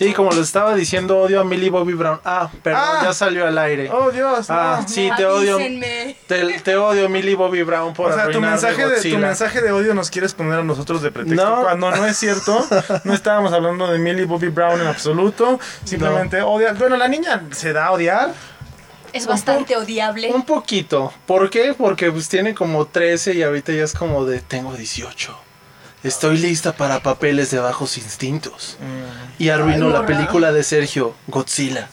Sí, como les estaba diciendo, odio a Millie Bobby Brown. Ah, perdón, Ah. ya salió al aire. Oh, Dios. Ah, no. sí, te odio. Te, te odio, Millie Bobby Brown, por O sea, tu mensaje, de, tu mensaje de odio nos quieres poner a nosotros de pretexto. No. Cuando no es cierto, no estábamos hablando de Millie Bobby Brown en absoluto. Simplemente odia. Bueno, la niña se da a odiar. Es bastante odiable. Un poquito. ¿Por qué? Porque pues tiene como 13 y ahorita ya es como de tengo 18. Estoy lista para papeles de bajos instintos. Y arruinó Ay, la película de Sergio, Godzilla.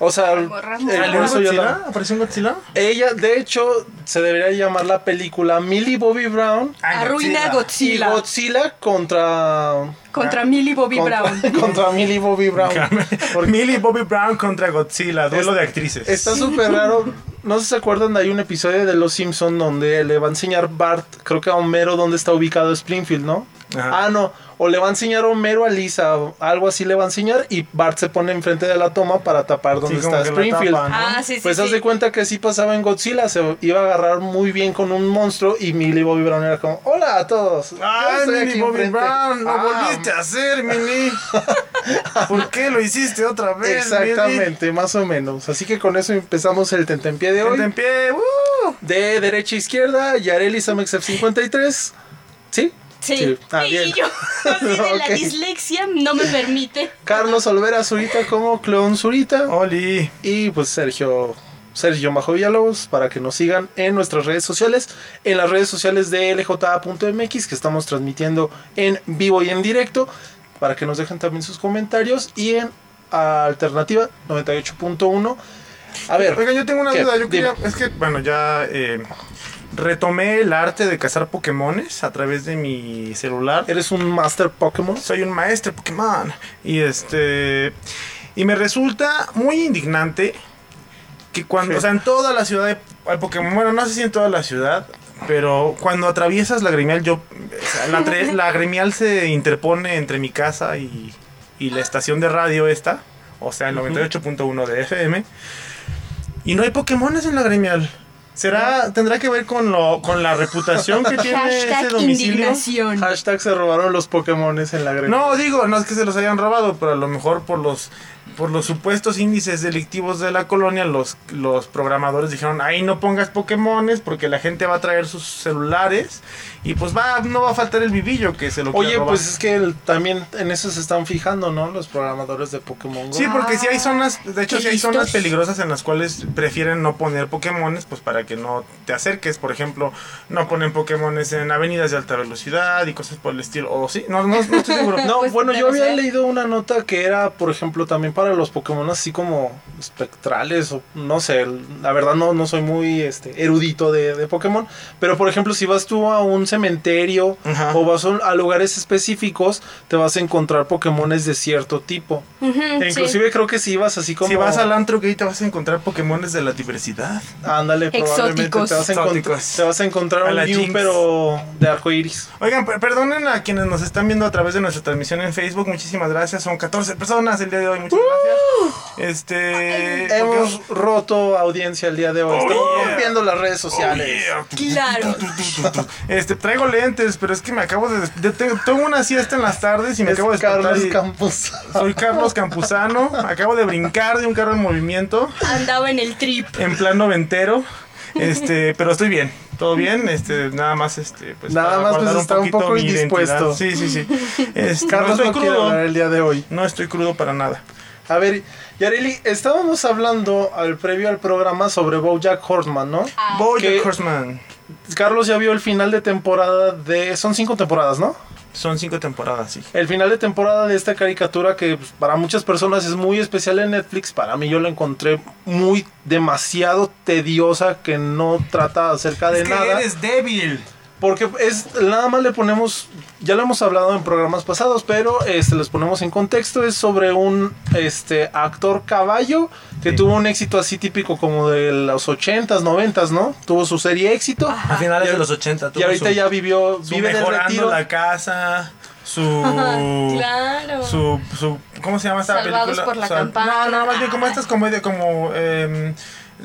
O sea, el morra. ¿Salió un curso ya Godzilla? la- ¿Apareció un Godzilla? ella, de hecho, se debería llamar la película Millie Bobby Brown Arruina y Godzilla. Godzilla contra Contra Millie Bobby contra, Brown. contra Millie Bobby Brown. Millie Bobby Brown contra Godzilla, duelo de actrices. Está súper raro. No sé si se acuerdan, hay un episodio de Los Simpson donde le va a enseñar Bart, creo que a Homero, dónde está ubicado Springfield, ¿no? Ajá. Ah, no. O le va a enseñar Homero a Lisa, algo así le va a enseñar y Bart se pone enfrente de la toma para tapar donde Sí, está Springfield. tapa, ¿no? Ah, sí, sí. Pues sí. haz de cuenta que sí pasaba en Godzilla, se iba a agarrar muy bien con un monstruo y Millie Bobby Brown era como, hola a todos. Ay, estoy Millie Bobby enfrente". Brown, lo Ah, volviste a hacer, Millie. ¿Por qué lo hiciste otra vez? Exactamente, más o menos. Así que con eso empezamos el tentempié de hoy. en pie. ¡uh! De derecha a izquierda, Yareli Samexef 53. ¿Sí? Sí. Ah, y bien. yo, así de la dislexia, no me permite. Carlos Olvera Zurita como Cleón Zurita. Oli. Y pues Sergio Sergio Majo Villalobos para que nos sigan en nuestras redes sociales, en las redes sociales de lja.mx que estamos transmitiendo en vivo y en directo, para que nos dejen también sus comentarios y en Alternativa 98.1. A ver, Oigan, yo tengo una ¿Qué? duda. Yo quería, Dime. es que, bueno, ya eh, retomé el arte de cazar Pokémones a través de mi celular. ¿eres un Master Pokémon? Soy un maestro Pokémon. Y este. Y me resulta muy indignante que cuando. Sí. O sea, en toda la ciudad de hay Pokémon. Bueno, no sé si en toda la ciudad. Pero cuando atraviesas la gremial, yo. o sea, la, la gremial se interpone entre mi casa y, y la estación de radio esta. O sea, el 98.1 de FM. Y no hay Pokémones en la gremial. ¿Será, tendrá que ver con, lo, con la reputación que tiene ese domicilio? indignación. Hashtag se robaron los Pokémones en la gremia. No, digo, no es que se los hayan robado, pero a lo mejor por los por los supuestos índices delictivos de la colonia, los, los programadores dijeron, ahí no pongas Pokémones porque la gente va a traer sus celulares y pues va, no va a faltar el vivillo que se lo Oye, robar. pues es que el- también en eso se están fijando, ¿no? Los programadores de Pokémon Go. Sí, porque si hay zonas, de hecho si hay zonas peligrosas en las cuales prefieren no poner Pokémones, pues para que no te acerques, por ejemplo, no ponen Pokémones en avenidas de alta velocidad y cosas por el estilo, o sí, no, no, no estoy seguro. No, Pues, bueno, yo había leído una nota que era, por ejemplo, también para los Pokémon así como espectrales o no sé, la verdad no, no soy muy este, erudito de, de Pokémon, pero por ejemplo si vas tú a un cementerio Ajá. o vas a, lugares específicos, te vas a encontrar Pokémones de cierto tipo. Ujú, E sí. inclusive creo que si vas así como... Si vas al antro que ahí te vas a encontrar Pokémones de la diversidad. Ándale, probablemente Exóticos. te vas, Exóticos. te vas a encontrar A un la Mew, pero de arco iris. Oigan, per- perdonen a quienes nos están viendo a través de nuestra transmisión en Facebook. Muchísimas gracias. Son 14 personas el día de hoy. Muchas gracias. Este. Hemos roto audiencia el día de hoy. Oh, Estamos yeah. rompiendo las redes sociales. Claro. Este, traigo lentes, pero es que me acabo de. de- tengo, tengo una siesta en las tardes y me Es acabo de despertar Carlos y-. Soy Carlos Campuzano. Acabo de brincar de un carro en movimiento. Andaba en el trip. En plan noventero. Este, pero estoy bien. Todo bien, este, nada más, este, pues. Nada más, pues, está un poco indispuesto. identidad. Sí, sí, sí. Este, Carlos no no estoy crudo. hablar el día de hoy. No estoy crudo para nada. A ver, Yareli, estábamos hablando al previo al programa sobre Bojack Horseman, ¿no? Bojack ¿Qué? Horseman. Carlos ya vio el final de temporada de... Son cinco temporadas, ¿no? Son cinco temporadas, sí. El final de temporada de esta caricatura que pues, para muchas personas es muy especial en Netflix, para mí yo la encontré muy demasiado tediosa que no trata acerca de Es que nada. eres débil. Porque es nada más le ponemos, ya lo hemos hablado en programas pasados, pero este les ponemos en contexto, es sobre un este actor caballo que Sí. tuvo un éxito así típico como de los 80s, 90s, ¿no? Tuvo su serie éxito. A finales Y de los 80. Y ahorita ya vivió, su vive del mejorando retiro. la casa, su... Claro. Su, su, ¿Cómo se llama esta Salvados película? por la O sea, campana. No, no, más bien como estas comedias como... em,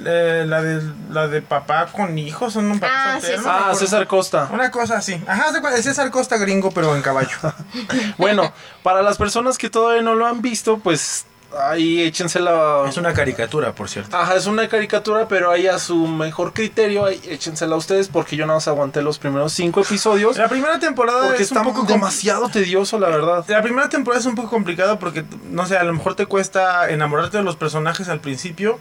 eh, la, de, la de papá con hijos, son un papá Ah, soltero, sí, no Ah. César Costa. Una cosa así. Ajá, es César Costa gringo, pero en caballo. Bueno, para las personas que todavía no lo han visto, pues ahí échensela. es una caricatura, por cierto. Ajá, es una caricatura, pero ahí a su mejor criterio, ahí échensela ustedes, porque yo nada más aguanté los primeros cinco episodios. La primera temporada Porque es está un poco demasiado tedioso, la verdad. La primera temporada es un poco complicado porque, no sé, a lo mejor te cuesta enamorarte de los personajes al principio,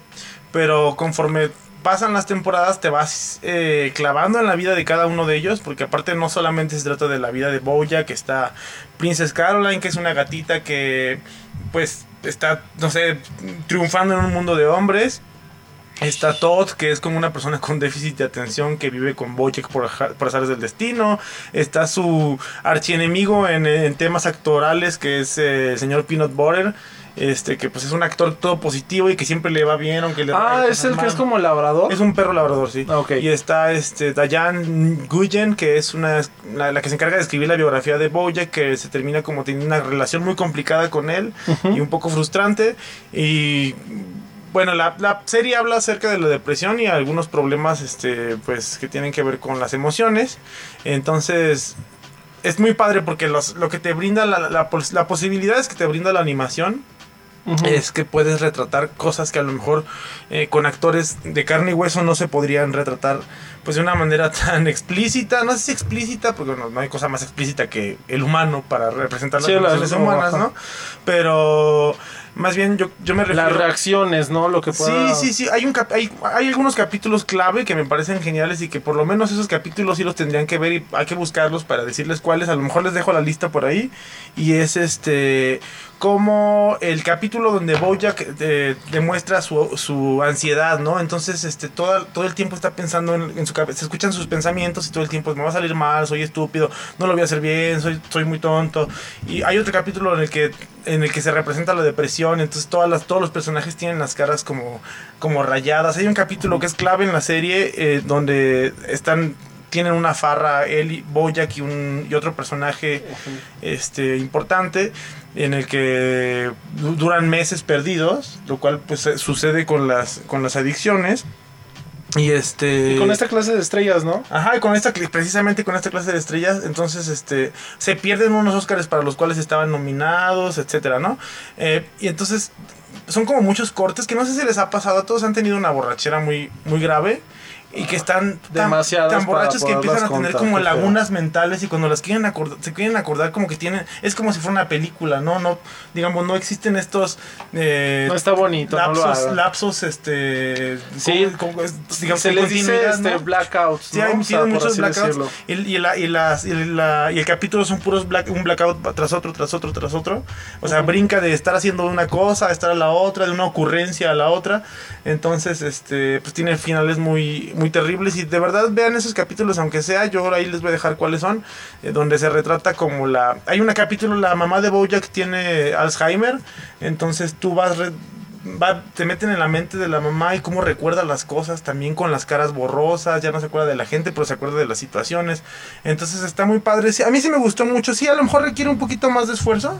pero conforme pasan las temporadas te vas eh, clavando en la vida de cada uno de ellos, porque aparte no solamente se trata de la vida de Boya, que está Princess Caroline, que es una gatita que, pues, está, no sé, triunfando en un mundo de hombres. Está Todd, que es como una persona con déficit de atención que vive con Bojack por, por azares del destino. Está su archienemigo en, en temas actorales, que es eh, el señor Peanut Butter. Este, que pues es un actor todo positivo y que siempre le va bien, aunque le Ah, es el que es como labrador. Es un perro labrador, sí. Ah. Y está este Diane Guyen, que es una la, la que se encarga de escribir la biografía de Bojack, que se termina como teniendo una relación muy complicada con él y un poco frustrante. Y bueno, la, la serie habla acerca de la depresión y algunos problemas este pues que tienen que ver con las emociones. Entonces, es muy padre porque los, lo que te brinda la, la, la posibilidad es que te brinda la animación Es que puedes retratar cosas que a lo mejor eh, con actores de carne y hueso no se podrían retratar pues de una manera tan explícita, no sé si explícita, porque no, no hay cosa más explícita que el humano para representar las Sí, emociones humanas. ¿no? Pero más bien yo, yo me refiero... Las reacciones, ¿no? Lo que pueda... Sí, sí, sí. Hay, un cap- hay, hay algunos capítulos clave que me parecen geniales y que por lo menos esos capítulos sí los tendrían que ver y hay que buscarlos para decirles cuáles. A lo mejor les dejo la lista por ahí. Y es este como el capítulo donde Bojack eh, demuestra su, su ansiedad, ¿no? Entonces, este, todo, todo el tiempo está pensando en, su cabeza, se escuchan sus pensamientos y todo el tiempo me va a salir mal, soy estúpido, no lo voy a hacer bien, soy, soy muy tonto. Y hay otro capítulo en el que en el que se representa la depresión, entonces todas las, todos los personajes tienen las caras como, como rayadas. Hay un capítulo que es clave en la serie eh, donde están tienen una farra él y Bojack y un y otro personaje este importante en el que du- duran meses perdidos, lo cual pues eh, sucede con las con las adicciones. Y este Y con esta clase de estrellas, ¿no? Ajá, y con esta, precisamente con esta clase de estrellas, entonces este se pierden unos Oscars para los cuales estaban nominados, etcétera, ¿no? Eh, y entonces son como muchos cortes que no sé si les ha pasado, todos han tenido una borrachera muy, muy grave y que están tan, tan borrachos que empiezan a tener contar, como lagunas mentales y cuando las quieren acordar, se quieren acordar como que tienen, es como si fuera una película, ¿no? No, digamos, no existen estos eh, No está bonito, no lo lapsos, lapsos, este, Sí. con- con- digamos, Se les dice este, ¿no? blackouts, Sí, ¿no? hay O sea, muchos blackouts. Y, y la- y las- y la- y el capítulo son puros black, un blackout tras otro, tras otro, tras otro. O sea, brinca de estar haciendo una cosa a estar a la otra, de una ocurrencia a la otra. Entonces, este, pues tiene finales muy, muy terribles. Y de verdad vean esos capítulos, aunque sea, yo ahora ahí les voy a dejar cuáles son. eh, donde se retrata como la. Hay un capítulo, la mamá de Bojack tiene Alzheimer. Entonces tú vas. re- va- te meten en la mente de la mamá y cómo recuerda las cosas, también con las caras borrosas, ya no se acuerda de la gente, pero se acuerda de las situaciones. Entonces está muy padre. Sí, a mí sí me gustó mucho. Sí, a lo mejor requiere un poquito más de esfuerzo,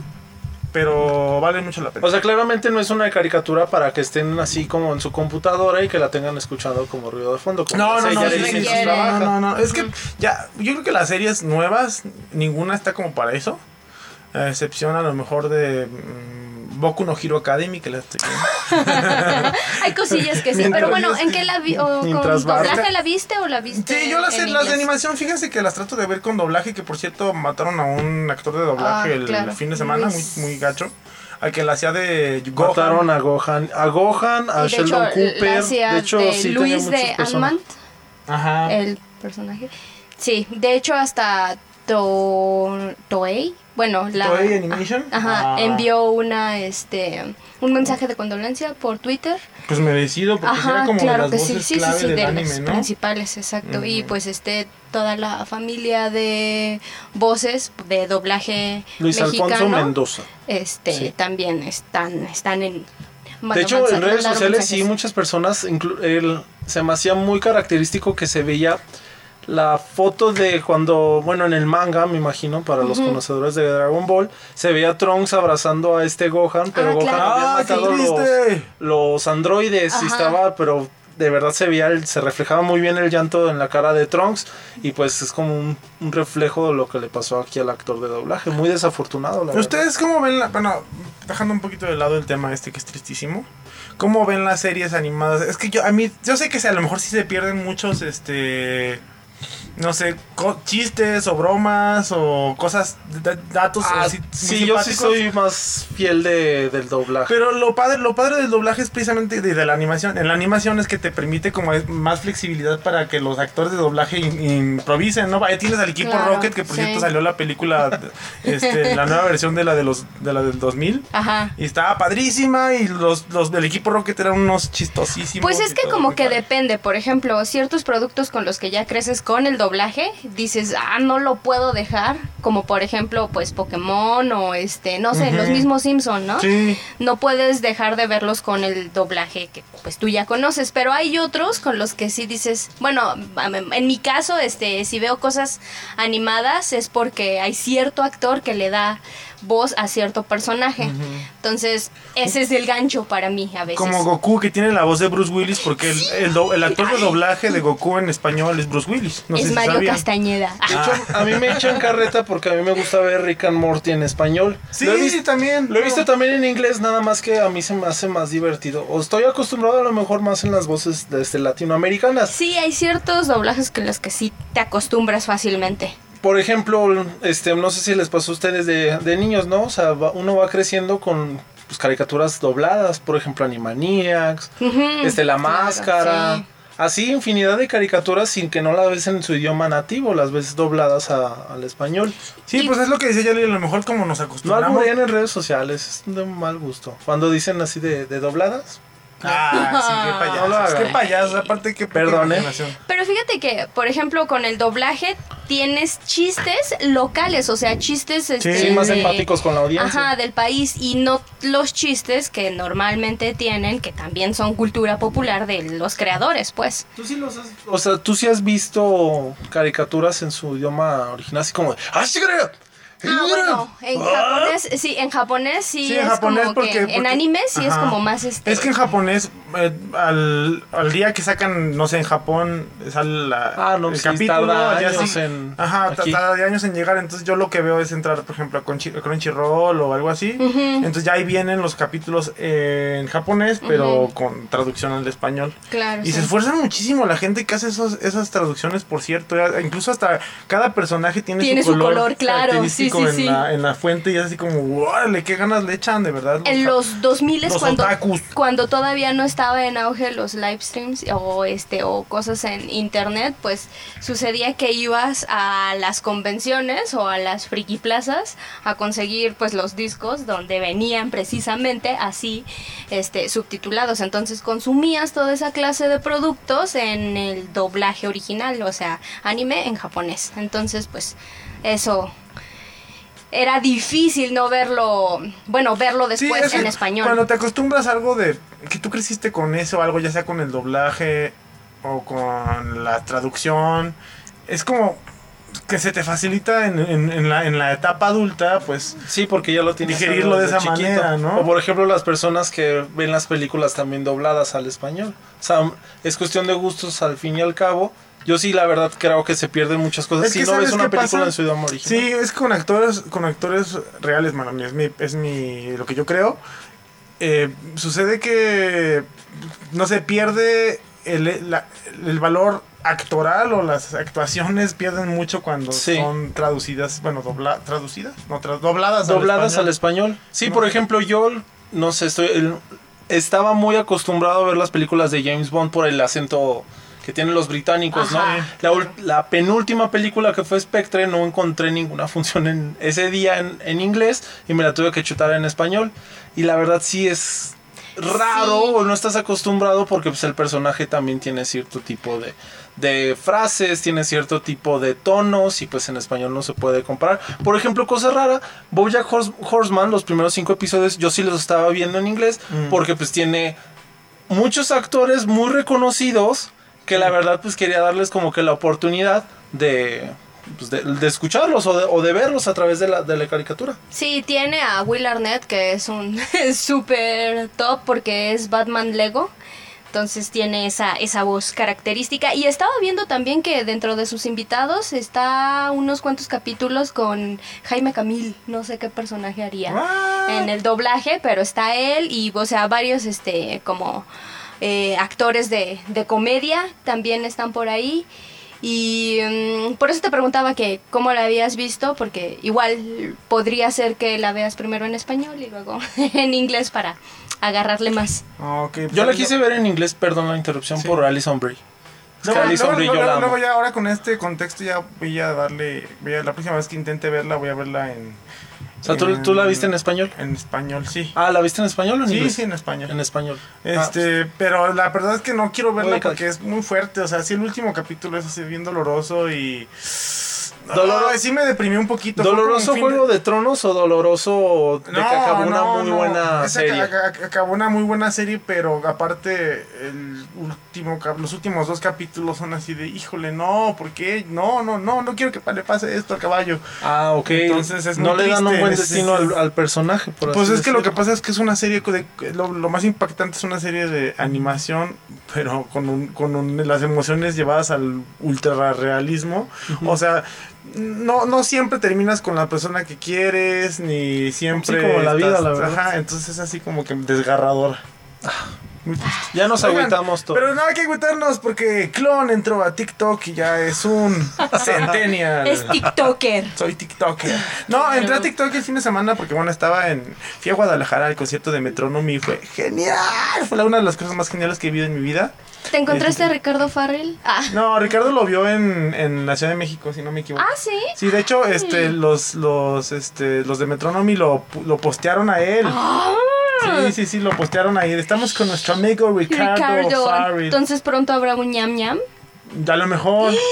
pero vale mucho la pena. O sea, claramente no es una caricatura para que estén así como en su computadora y que la tengan escuchando como ruido de fondo. Como No, no, no, sí, no, no, no. Es que ya, yo creo que las series nuevas, ninguna está como para eso. A excepción a lo mejor de mm, Boku no Hero Academy, que la estoy viendo. cosillas que sí, Mientras- pero bueno, ¿en qué la vi? o ¿Con doblaje la viste o la viste? Sí, yo las, en las de animación, fíjense que las trato de ver con doblaje, que por cierto mataron a un actor de doblaje Ah, el claro. fin de semana, muy, Luis. muy gacho. Al que la hacía de Gohan. Mataron a Gohan, a Gohan, a hecho, Sheldon la Cooper. hacía De hecho, de sí Luis de. Almant, Ajá. el personaje. Sí, de hecho hasta To- Toei, bueno, la Toei Animation. Ajá, Ah, envió una este un mensaje de condolencia por Twitter. Pues merecido, porque sí era Ajá, como claro de que las sí, voces sí, sí, clave sí, del de anime, las ¿no? principales, exacto. Y pues este toda la familia de voces de doblaje Luis mexicano, Alfonso Mendoza. este Sí. también están están en de hecho, en redes sociales sí muchas personas, el- se me hacía muy característico que se veía la foto de cuando, bueno, en el manga, me imagino, para los conocedores de Dragon Ball, se veía Trunks abrazando a este Gohan, pero Ah, Gohan claro. había ¡Ah, matado los, los androides y Ajá. estaba, pero de verdad se veía, el- se reflejaba muy bien el llanto en la cara de Trunks y pues es como un, un reflejo de lo que le pasó aquí al actor de doblaje, muy desafortunado, la verdad. ¿Ustedes cómo ven la... Bueno, dejando un poquito de lado el tema este que es tristísimo. ¿Cómo ven las series animadas? Es que yo, a mí, yo sé que a lo mejor sí se pierden muchos, este... No sé, co- chistes o bromas o cosas, da- datos Ah, así sí, yo sí simpáticos. soy más fiel de, del doblaje. Pero lo padre, lo padre del doblaje es precisamente de, de la animación. En la animación es que te permite como es- más flexibilidad para que los actores de doblaje in- improvisen, ¿no? Ahí tienes al equipo Claro, Rocket, que por sí. cierto salió la película, este, la nueva versión de la de los de la del 2000. Ajá. Y estaba padrísima y los, los del equipo Rocket eran unos chistosísimos. Pues es que como que padre. depende, por ejemplo, ciertos productos con los que ya creces con el doblaje, dices, ah, no lo puedo dejar, como por ejemplo, pues Pokémon o este, no sé, los mismos Simpson, ¿no? Sí. No puedes dejar de verlos con el doblaje que pues tú ya conoces, pero hay otros con los que sí dices, bueno, en mi caso, este, si veo cosas animadas es porque hay cierto actor que le da voz a cierto personaje. Entonces, ese es el gancho para mí a veces. Como Goku que tiene la voz de Bruce Willis porque el, el, do- el actor de doblaje de Goku en español es Bruce Willis. No sé es si Mario sabían. Castañeda. De hecho, a mí me echan carreta porque a mí me gusta ver Rick and Morty en español. Sí, Lo he visto, también. lo he visto también en inglés, nada más que a mí se me hace más divertido. O estoy acostumbrado a lo mejor más en las voces de este, latinoamericanas. Sí, hay ciertos doblajes con los que sí te acostumbras fácilmente. Por ejemplo, este, no sé si les pasó a ustedes de, de niños, ¿no? O sea, va- uno va creciendo con pues, caricaturas dobladas, por ejemplo, Animaniacs, este, La claro, Máscara. sí. Así infinidad de caricaturas sin que no las ves en su idioma nativo, las ves dobladas a- al español. Sí, pues es lo que decía Yali, a lo mejor como nos No acostumbramos. alburean en redes sociales, es de mal gusto. Cuando dicen así de, de dobladas, Ah, sí, qué No lo payasos. hagan. Qué payasos, aparte que Perdón, ¿eh? Pero fíjate que, por ejemplo, con el doblaje tienes chistes locales, o sea, chistes este, sí, más de- empáticos con la audiencia. Ajá, del país y no los chistes que normalmente tienen, que también son cultura popular de los creadores, pues. ¿Tú sí los has- o sea, tú sí has visto caricaturas en su idioma original, así como de, ¡Ah, sí, creo! Ah, bueno, en japonés, sí, en japonés sí, Sí, en es japonés como porque- que, en anime sí es como más este. Es que en japonés, eh, al, al día que sacan, no sé, en Japón, sale la, Ah, no, el sí, capítulo. tarda ya años sí- en- ajá, tarda de años en llegar. Entonces yo lo que veo es entrar, por ejemplo, a Crunchy- a Crunchyroll o algo así. Entonces ya ahí vienen los capítulos en japonés, pero con traducción al español. Claro. Y sí. se esfuerzan muchísimo la gente que hace esos, esas traducciones, por cierto. incluso hasta cada personaje tiene, Tiene su color, claro, característico sí, sí, en. La, en la fuente y es así como, órale, qué ganas le echan, de verdad. En los 2000 los cuando, otakus. cuando todavía no estaba en auge los live streams o este o cosas en internet, pues sucedía que ibas a las convenciones o a las friki plazas a conseguir pues los discos donde venían precisamente así este subtitulados. Entonces consumías toda esa clase de productos en el doblaje original, o sea, anime en japonés. Entonces, pues eso era difícil no verlo, bueno, verlo Sí, después en español. Cuando te acostumbras a algo de que tú creciste con eso, algo ya sea con el doblaje o con la traducción, es como que se te facilita en, en- en la, en la etapa adulta, pues Sí, porque ya lo tienes Digerirlo de esa manera, ¿no? O por ejemplo, las personas que ven las películas también dobladas al español. O sea, es cuestión de gustos al fin y al cabo. Yo sí, la verdad, creo que se pierden muchas cosas Es si no ves ¿sabes una película pasa? en su idioma original. Sí, es con actores, con actores reales, mano. Es mi, es mi, lo que yo creo. Eh, sucede que, no se pierde el, la- el valor actoral o las actuaciones pierden mucho cuando Sí. son traducidas, bueno, dobla, traducidas, no, tra- dobladas, dobladas al español. español. Sí, No por ejemplo, yo no sé, estoy el- estaba muy acostumbrado a ver las películas de James Bond por el acento que tienen los británicos, Ajá. ¿no? La, la penúltima película que fue Spectre no encontré ninguna función en ese día en, en inglés y me la tuve que chutar en español. Y la verdad sí es raro Sí. o no estás acostumbrado porque pues el personaje también tiene cierto tipo de, de frases, tiene cierto tipo de tonos y pues en español no se puede comparar. Por ejemplo, cosa rara, Bojack Hors- Horseman, los primeros cinco episodios yo sí los estaba viendo en inglés porque pues tiene muchos actores muy reconocidos que la verdad pues quería darles como que la oportunidad de, pues, de, de escucharlos o de, o de verlos a través de la, de la caricatura. Sí, tiene a Will Arnett, que es un súper top porque es Batman Lego. Entonces tiene esa, esa voz característica. Y estaba viendo también que dentro de sus invitados está unos cuantos capítulos con Jaime Camil. No sé qué personaje haría en el doblaje, pero está él y, o sea, varios este como eh, actores de, de comedia también están por ahí. Y mm, por eso te preguntaba que cómo la habías visto, porque igual podría ser que la veas primero en español y luego en inglés para agarrarle más. Ah, ok, Yo la quise ver en inglés, perdón la interrupción, Sí. por Alison Brie. Luego, la amo. luego ya ahora con este contexto ya voy a darle, voy a- la próxima vez que intente verla voy a verla en... O sea, ¿tú, tú la viste en español? En español, sí. Ah, ¿la viste en español o en sí, inglés? sí, en español. En español. Ah, Este, pero la verdad es que no quiero verla porque es muy fuerte. O sea, sí, el último capítulo es así bien doloroso y. Doloro- Ay, sí me deprimió un poquito. ¿Doloroso Juego de Tronos o doloroso de que acabó una no, muy no. buena Esa serie? ca- ca- Acabó una muy buena serie, pero aparte el último los últimos dos capítulos son así de, híjole, no, ¿por qué? No, no, no, no quiero que le pase esto al caballo. Ah, ok. Entonces es no muy le dan un buen es- destino es- al, al personaje, por Pues así es que lo que pasa es que es una serie de lo, lo más impactante es una serie de animación, pero con, un, con un- las emociones llevadas al ultra realismo. O sea, no, no siempre terminas con la persona que quieres, ni siempre. Sí, como la vida, la verdad. Ajá, entonces es así como que desgarradora. Ya nos Oigan, agüitamos todos. Pero no hay que agüitarnos porque Clon entró a TikTok y ya es un centennial. Es TikToker. Soy TikToker. No, entré a TikTok el fin de semana porque, bueno, estaba en. Fui a Guadalajara al concierto de Metronomy y fue genial. Fue la- una de las cosas más geniales que he vivido en mi vida. ¿Te encontraste Este- a Ricardo Farrell? Ah, No, Ricardo lo vio en, en la Ciudad de México, si no me equivoco. ah sí. Sí, de hecho, este, los, los, este, los de Metronomy lo, pu- lo postearon a él. Ah, Sí, sí, sí, lo postearon ahí. Estamos con nuestro amigo Ricardo, Ricardo. Farrell. Entonces pronto habrá un ñam ñam. A lo mejor.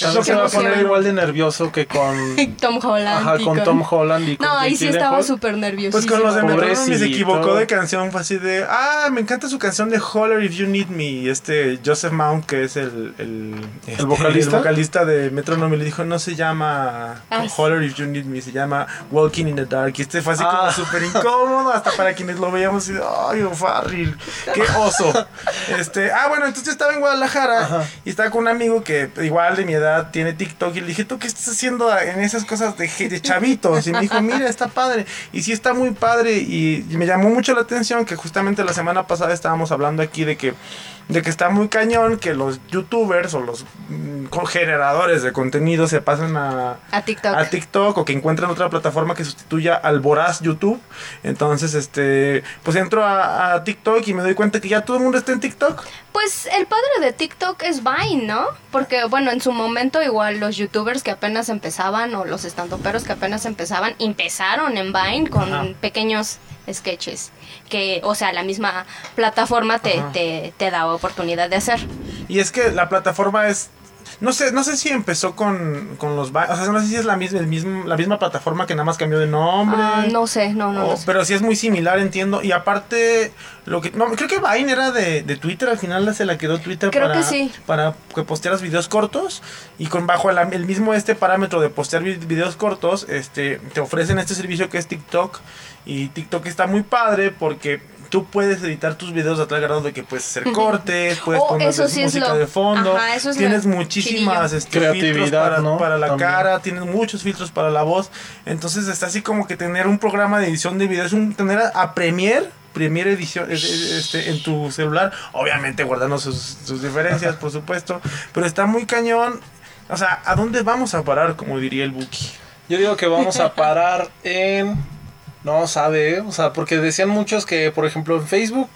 Tal lo que va a poner igual de nervioso que con, Tom Holland. ajá, y con Tom Holland y con No, ahí sí estaba súper nervioso. Pues con los de Metronomy se equivocó de canción, fue así de, ah, me encanta su canción de Holler If You Need Me. Y este Joseph Mount, que es el, el, este, vocalista? el vocalista de Metronomy, le dijo, no se llama Ah, Holler If You Need Me, se llama Walking in the Dark. Y este fue así como Ah. súper incómodo, hasta para quienes lo veíamos, y, ay, O'Farrill, qué oso. este, ah, bueno, entonces estaba en Guadalajara Ajá. y estaba con un amigo que igual de mi edad tiene TikTok y le dije, ¿tú qué estás haciendo en esas cosas de, chavitos? Y me dijo, mira, está padre. Y sí está muy padre y me llamó mucho la atención que justamente la semana pasada estábamos hablando aquí de que de que está muy cañón que los youtubers o los mm, generadores de contenido se pasen a, A TikTok. a TikTok o que encuentren otra plataforma que sustituya al voraz YouTube. Entonces, este, pues entro a, a TikTok y me doy cuenta que ya todo el mundo está en TikTok. Pues el padre de TikTok es Vine, ¿no? Porque, bueno, en su momento igual los youtubers que apenas empezaban o los estandoperos que apenas empezaban, empezaron en Vine con Ajá. pequeños sketches que, o sea, la misma plataforma te, te, te da oportunidad de hacer. Y es que la plataforma es. No sé, no sé si empezó con, con los. O sea, no sé si es la misma, el mismo, la misma plataforma que nada más cambió de nombre. Ah, no sé, no, no, o- no sé. pero sí es muy similar, entiendo. Y aparte, lo que. No, creo que Vine era de, de Twitter. Al final se la quedó Twitter Creo para, que sí. para que postearas videos cortos. Y con bajo la- el mismo este parámetro de postear vi- videos cortos, este te ofrecen este servicio que es TikTok. Y TikTok está muy padre porque. Tú puedes editar tus videos a tal grado de que puedes hacer cortes, puedes Oh, poner eso sí es música lo- de fondo, ajá, eso es tienes lo muchísimas este, Creatividad, filtros para, ¿no? para la También. cara, tienes muchos filtros para la voz. Entonces está así como que tener un programa de edición de videos, un, tener a, a Premiere, Premiere edición es- es- este, en tu celular, obviamente guardando sus, sus diferencias, por supuesto, pero está muy cañón. O sea, ¿a dónde vamos a parar, como diría el Buki? Yo digo que vamos a parar en... No sabe, ¿eh? o sea, porque decían muchos que, por ejemplo, en Facebook,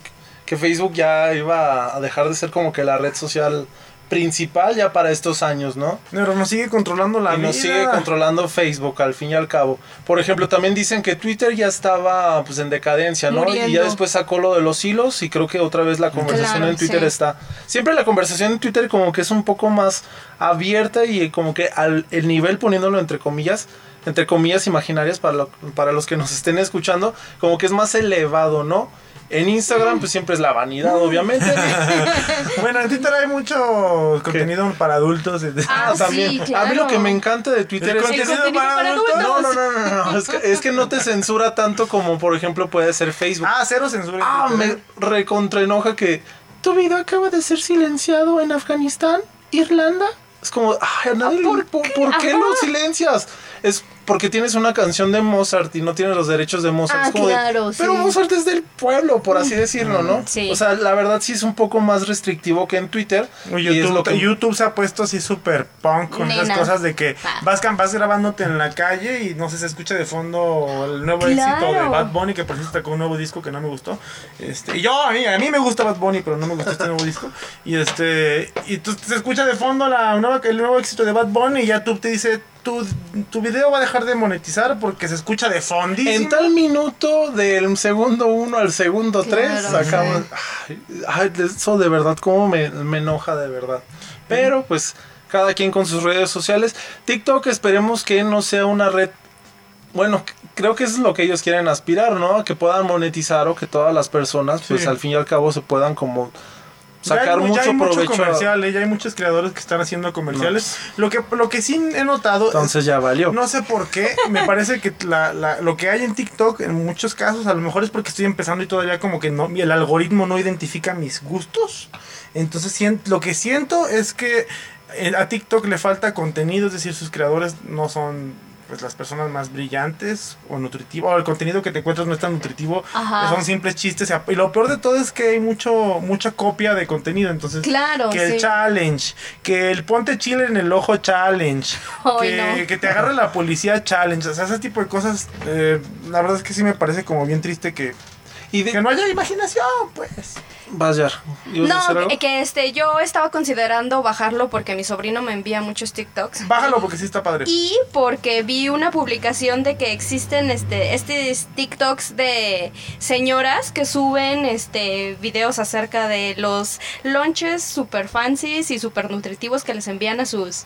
que Facebook ya iba a dejar de ser como que la red social principal ya para estos años, ¿no? Pero nos sigue controlando la y nos sigue controlando Facebook al fin y al cabo. Por ejemplo, también dicen que Twitter ya estaba pues en decadencia, ¿no? Y ya después sacó lo de los hilos y creo que otra vez la conversación Claro, en Twitter sí. está. Siempre la conversación en Twitter como que es un poco más abierta y como que al el nivel poniéndolo entre comillas, entre comillas imaginarias para, lo- para los que nos estén escuchando, como que es más elevado, ¿no? En Instagram pues siempre es la vanidad, obviamente. Bueno, en Twitter hay mucho contenido para adultos. Ah, sí, también. A mí lo claro. que me encanta de Twitter ¿El es contenido contenido para para adultos? No, no, no, no, no. Es que, es que no te censura tanto como, por ejemplo, puede ser Facebook. Ah, cero censura. en Ah, Twitter. me recontraenoja que tu video acaba de ser silenciado en Afganistán, Irlanda. Es como, ay, a nadie le- ¿por ¿por, qué? por qué lo silencias? Es porque tienes una canción de Mozart y no tienes los derechos de Mozart. Ah, Es como de, claro, Pero sí. Mozart es del pueblo, por así decirlo, ¿no? Sí. O sea, la verdad sí es un poco más restrictivo que en Twitter. Y es YouTube, lo que YouTube se ha puesto así súper punk con esas Nena. cosas de que Ah. vas, cam- vas grabándote en la calle y no sé, se escucha de fondo el nuevo Claro. éxito de Bad Bunny que por cierto sacó un nuevo disco que no me gustó. Este, y yo, a mí, a mí me gusta Bad Bunny, pero no me gustó este nuevo disco. Y este, y tú, se escucha de fondo la nueva, el nuevo éxito de Bad Bunny y ya tú te dice, tu, tu video va a dejar de monetizar porque se escucha de fondísimo. En tal minuto del segundo uno al segundo tres Claro, sí. Ay, ay, eso de verdad, cómo me, me enoja de verdad. Pero pues cada quien con sus redes sociales. TikTok esperemos que no sea una red. Bueno, creo que eso es lo que ellos quieren aspirar, ¿no? Que puedan monetizar o que todas las personas, pues Sí. al fin y al cabo, se puedan como Ya hay sacar mu- ya mucho hay provecho. a- comercial, eh, ya hay muchos creadores que están haciendo comerciales. Lo que lo que sí he notado Entonces ya valió. No sé por qué, me parece que la, la- lo que hay en TikTok en muchos casos a lo mejor es porque estoy empezando y todavía como que no, el algoritmo no identifica mis gustos. Entonces lo que siento es que eh, a TikTok le falta contenido, es decir, sus creadores no son pues las personas más brillantes o nutritivas, o el contenido que te encuentras no es tan nutritivo, Ajá. son simples chistes. Y lo peor de todo es que hay mucho mucha copia de contenido, entonces Claro, que el sí. challenge, que el ponte chile en el ojo challenge, que, no. que te agarre la policía challenge, o sea, ese tipo de cosas, eh, la verdad es que sí me parece como bien triste que, Y de, que no haya imaginación, pues. Vaya, ¿ibas a decir No, algo? que, este, yo estaba considerando bajarlo porque mi sobrino me envía muchos TikToks. Bájalo porque sí está padre. Y porque vi una publicación de que existen este, este TikToks de señoras que suben este videos acerca de los lunches super fancies y super nutritivos que les envían a sus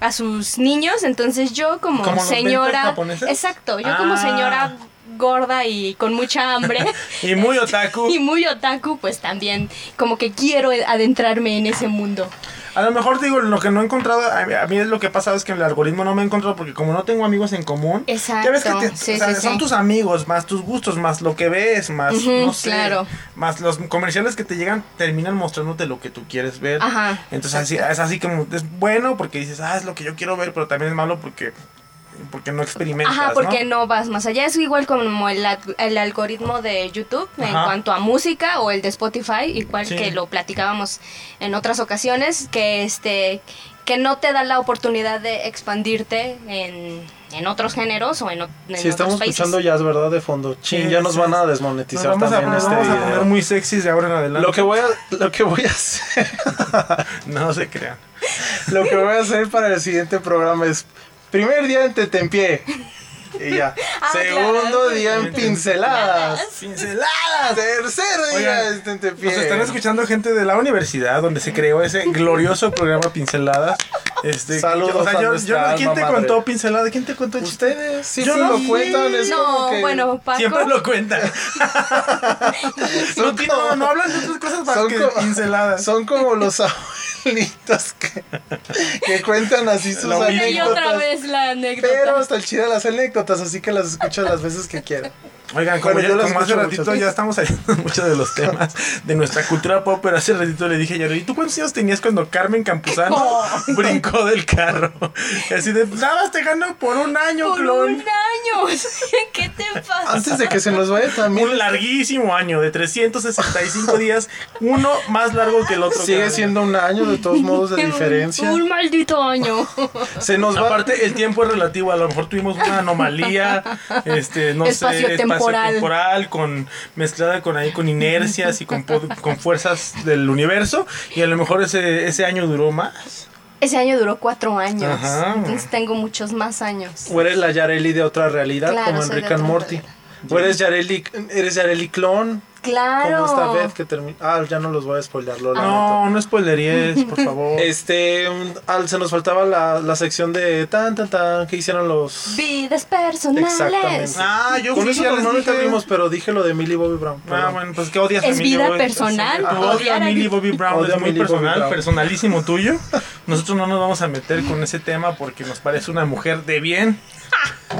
a sus niños. Entonces yo como, ¿Como los ventas señora, japoneses? exacto, yo como Ah. señora gorda y con mucha hambre Y muy otaku. y muy otaku, pues también como que quiero adentrarme en ese mundo. A lo mejor digo, lo que no he encontrado, a mí, es lo que ha pasado es que el algoritmo no me ha encontrado porque como no tengo amigos en común, Exacto, ya ves que te- sí, o sea, sí, son sí. tus amigos, más tus gustos, más lo que ves, más, no sé, claro. más los comerciales que te llegan terminan mostrándote lo que tú quieres ver. Ajá, Entonces así, es así como, es bueno porque dices, ah, es lo que yo quiero ver, pero también es malo porque, porque no experimentas, Ajá, porque ¿no? no vas más allá. Es igual como el, el algoritmo de YouTube en cuanto a música o el de Spotify, igual Sí. que lo platicábamos en otras ocasiones, que este que no te da la oportunidad de expandirte en, en otros géneros o en, en Si estamos otros países. escuchando jazz, ¿verdad? De fondo. Chin, Sí, ya nos sí. van a Nos desmonetizar vamos, a, también nos este vamos a video. poner muy sexys de ahora en adelante. Lo que voy a, lo que voy a hacer, No se crean. lo que voy a hacer para el siguiente programa es primer día en Tetempié. Y ya. Ah, Segundo claro. día en pinceladas. Pinceladas. Tercer día Oigan, en Tetempié. Nos están escuchando gente de la universidad donde se creó ese glorioso programa Pinceladas. Este, Saludos o sea, yo, yo- ¿Quién te madre. contó Pincelada? ¿Quién te contó? Ustedes sí, Yo sí no. lo cuentan. Es como No, que bueno, Paco. Siempre lo cuentan. no, Son tiene- como- no hablan de otras cosas más son que como- pinceladas. Son como los abuelitos que, que cuentan así sus anécdotas. otra vez la anécdota. Pero están chidas las anécdotas, así que las escuchas las veces que quieran. Oigan, como, Bueno, ya- yo como hace ratito ya estamos saliendo mucho de los temas de nuestra cultura pop, pero hace ratito le dije a Yaro, ¿y tú cuántos años tenías cuando Carmen Campuzano brincó del carro? Y así de, nada más te por un año, Por clon. un año. ¿Qué te pasa? Antes de que se nos vaya también. Un larguísimo año de 365 días, uno más largo que el otro. Sigue siendo un año de todos modos de diferencia. Un maldito año. Se nos va. Aparte, el tiempo es relativo. A lo mejor tuvimos una anomalía, este, no sé. Temporal. temporal, con mezclada con ahí con inercias y con, con fuerzas del universo. Y a lo mejor ese, ese año duró más. Ese año duró cuatro años. Ajá. Entonces tengo muchos más años. O eres la Yareli de otra realidad, Claro, como en Rick and Morty. realidad. O eres Yareli, eres Yareli clon, Claro. como esta vez que termina. Ah, ya no los voy a spoiler, lo. No, no spoileries, por favor. Este, al- se nos faltaba la, la sección de tan tan tan que hicieron los. Vidas personales. Exactamente. Ah, yo Con eso normalmente dije. abrimos, pero dije lo de Millie Bobby Brown. Ah, bueno, pues que odias Es a Millie vida Bobby- personal, Tú odias odiar a a- Millie Bobby Brown, Odio es muy personal, Brown. personalísimo tuyo. Nosotros no nos vamos a meter con ese tema porque nos parece una mujer de bien.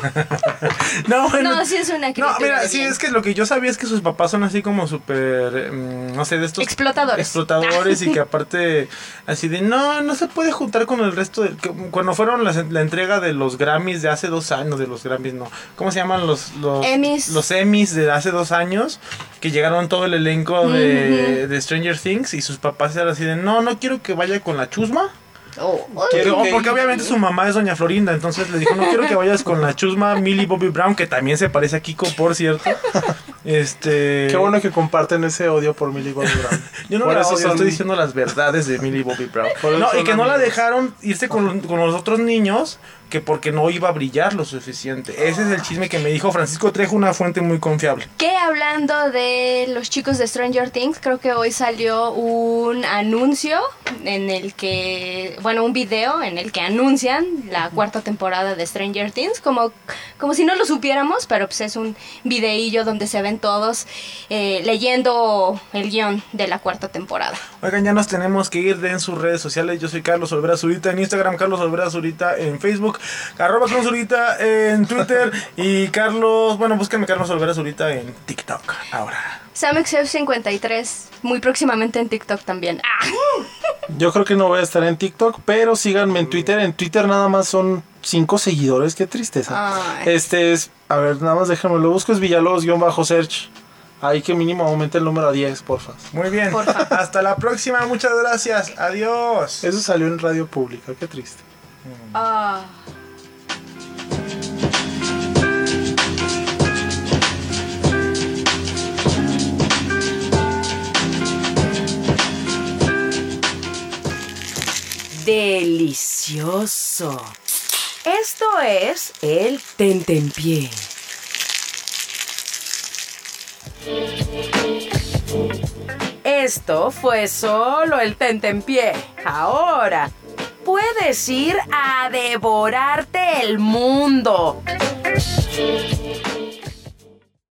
No, bueno. No, sí es una No, criatura mira, de sí, es que lo que yo sabía es que sus papás son así como súper, mm, no sé, de estos... Explotadores. Explotadores y que aparte, así de, no, no se puede juntar con el resto de... que cuando fueron la entrega de los Grammys de hace dos años, de los Grammys, no, ¿cómo se llaman los... Los Emmys. Los Emmys de hace dos años, que llegaron todo el elenco de, de Stranger Things y sus papás eran así de, no, no quiero que vaya con la chusma. Oh. Quiero Porque, que- porque obviamente su mamá es doña Florinda, entonces le dijo, no quiero que vayas con la chusma Millie Bobby Brown, que también se parece a Kiko, por cierto. Este... Qué bueno que comparten ese odio por Millie Bobby Brown. Yo no Por la eso odio, son- estoy diciendo las verdades de Millie Bobby Brown. No, y que no la amigos. dejaron irse con, con los otros niños, que porque no iba a brillar lo suficiente. Ese es el chisme que me dijo Francisco Trejo, una fuente muy confiable. Que hablando de los chicos de Stranger Things, creo que hoy salió un anuncio en el que, bueno, un video en el que anuncian la cuarta temporada de Stranger Things, como, como si no lo supiéramos, pero pues es un videillo donde se ven todos eh, leyendo el guion de la cuarta temporada. Oigan, ya nos tenemos que ir de en sus redes sociales. Yo soy Carlos Olvera Zurita en Instagram, Carlos Olvera Zurita en Facebook, arroba Carlos Zurita en Twitter y Carlos, bueno, búsquenme Carlos Olvera Zurita en TikTok ahora. SamXF53, muy próximamente en TikTok también. ¡Ah! Yo creo que no voy a estar en TikTok, pero síganme en Twitter. En Twitter nada más son cinco seguidores, qué tristeza. Ay. Este es, a ver, nada más déjenme lo busco, es Villalobos-search. Ahí que mínimo aumente el número a 10, porfa. Muy bien, Porfa. hasta la próxima, muchas gracias, adiós. Eso salió en radio pública, qué triste. Ah. Delicioso. Esto es el tentempié. Esto fue solo el tentempié. Ahora puedes ir a devorarte el mundo.